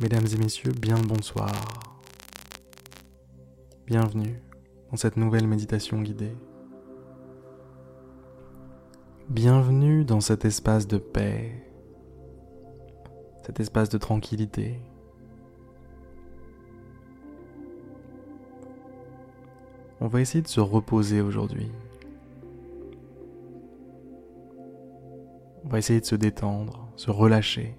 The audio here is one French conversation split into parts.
Mesdames et messieurs, bien le bonsoir. Bienvenue dans cette nouvelle méditation guidée. Bienvenue dans cet espace de paix, cet espace de tranquillité. On va essayer de se reposer aujourd'hui. On va essayer de se détendre, se relâcher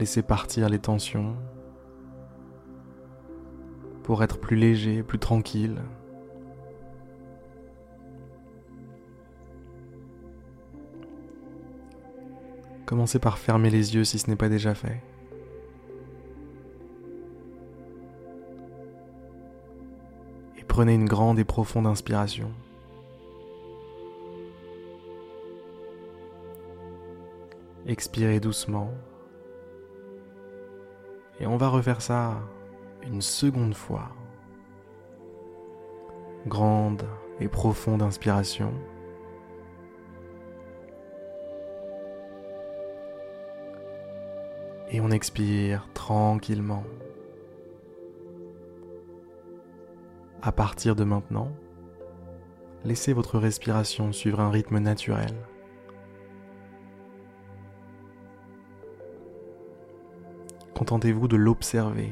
laisser partir les tensions pour être plus léger, plus tranquille. Commencez par fermer les yeux si ce n'est pas déjà fait. Et prenez une grande et profonde inspiration. Expirez doucement. Et on va refaire ça une seconde fois. Grande et profonde inspiration. Et on expire tranquillement. À partir de maintenant, laissez votre respiration suivre un rythme naturel. Contentez-vous de l'observer.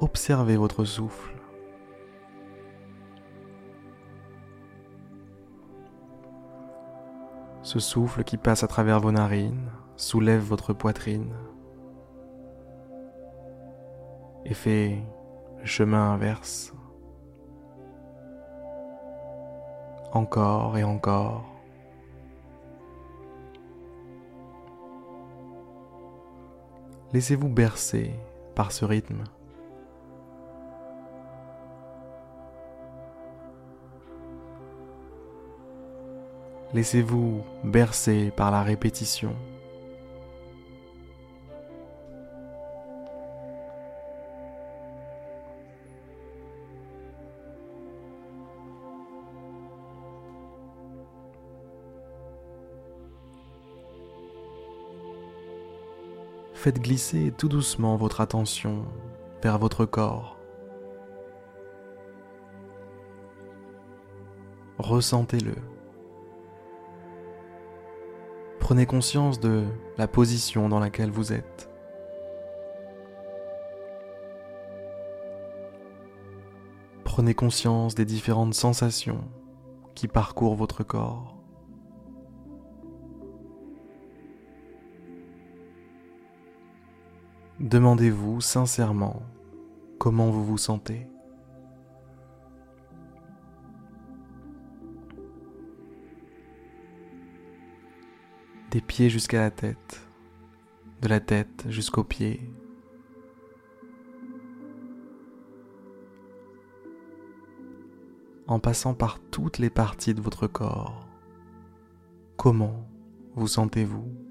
Observez votre souffle. Ce souffle qui passe à travers vos narines soulève votre poitrine et fait le chemin inverse. Encore et encore. Laissez-vous bercer par ce rythme. Laissez-vous bercer par la répétition. Faites glisser tout doucement votre attention vers votre corps. Ressentez-le. Prenez conscience de la position dans laquelle vous êtes. Prenez conscience des différentes sensations qui parcourent votre corps. Demandez-vous sincèrement comment vous vous sentez. Des pieds jusqu'à la tête, de la tête jusqu'aux pieds. En passant par toutes les parties de votre corps, comment vous sentez-vous?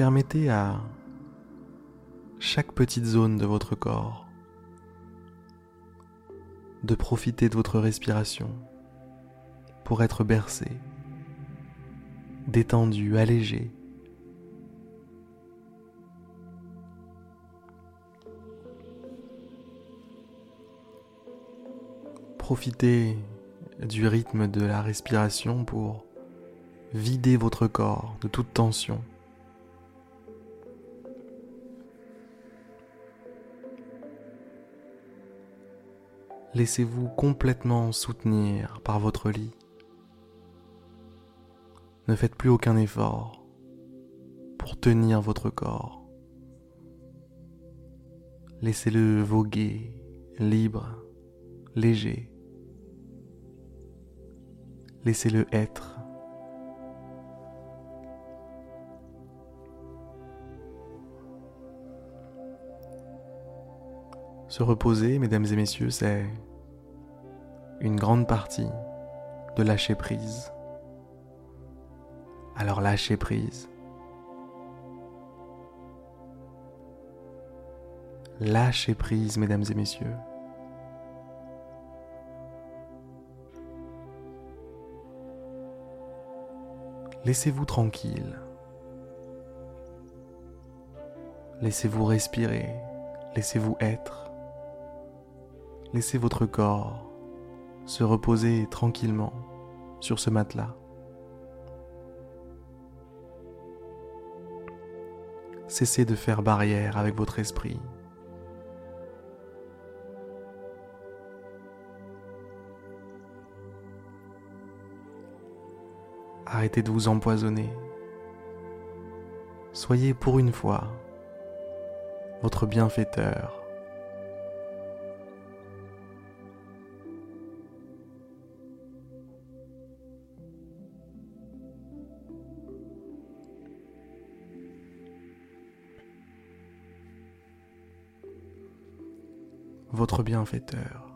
Permettez à chaque petite zone de votre corps de profiter de votre respiration pour être bercé, détendu, allégé. Profitez du rythme de la respiration pour vider votre corps de toute tension. Laissez-vous complètement soutenir par votre lit. Ne faites plus aucun effort pour tenir votre corps. Laissez-le voguer, libre, léger. Laissez-le être. Se reposer, mesdames et messieurs, c'est une grande partie de lâcher prise. Alors lâchez prise. Lâchez prise, mesdames et messieurs. Laissez-vous tranquille. Laissez-vous respirer. Laissez-vous être. Laissez votre corps se reposer tranquillement sur ce matelas. Cessez de faire barrière avec votre esprit. Arrêtez de vous empoisonner. Soyez pour une fois votre bienfaiteur. Votre bienfaiteur.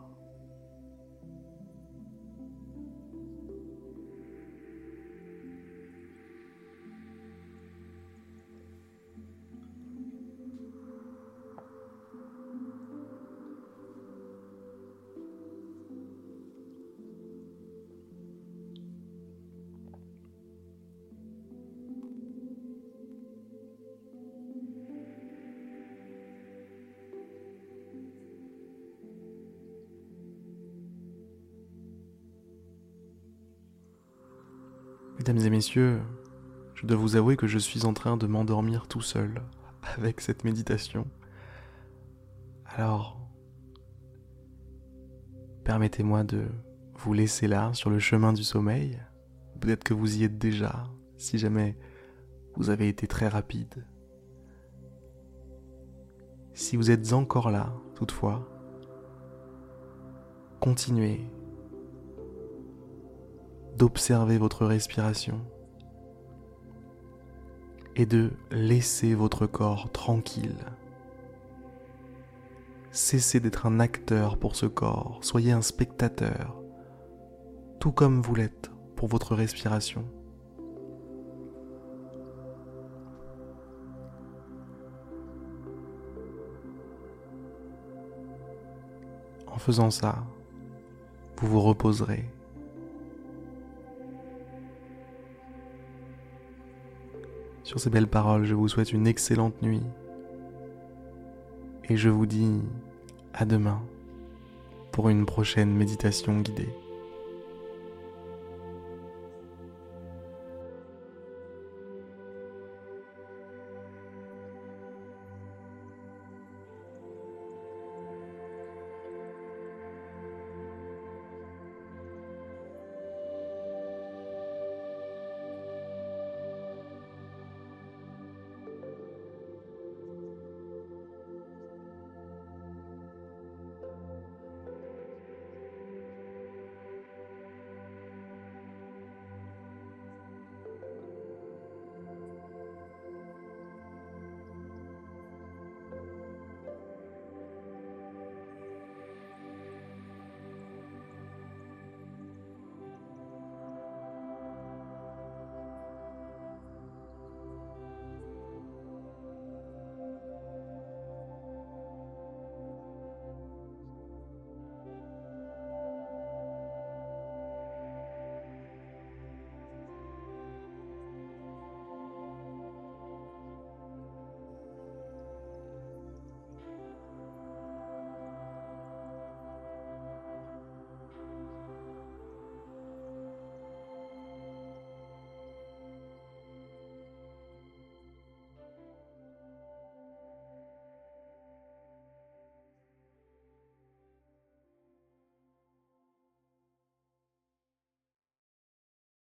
Mesdames et messieurs, je dois vous avouer que je suis en train de m'endormir tout seul avec cette méditation. Alors, permettez-moi de vous laisser là sur le chemin du sommeil. Peut-être que vous y êtes déjà, si jamais vous avez été très rapide. Si vous êtes encore là, toutefois, continuez d'observer votre respiration et de laisser votre corps tranquille. Cessez d'être un acteur pour ce corps, soyez un spectateur, tout comme vous l'êtes pour votre respiration. En faisant ça, vous vous reposerez Sur ces belles paroles, je vous souhaite une excellente nuit. Et je vous dis à demain pour une prochaine méditation guidée.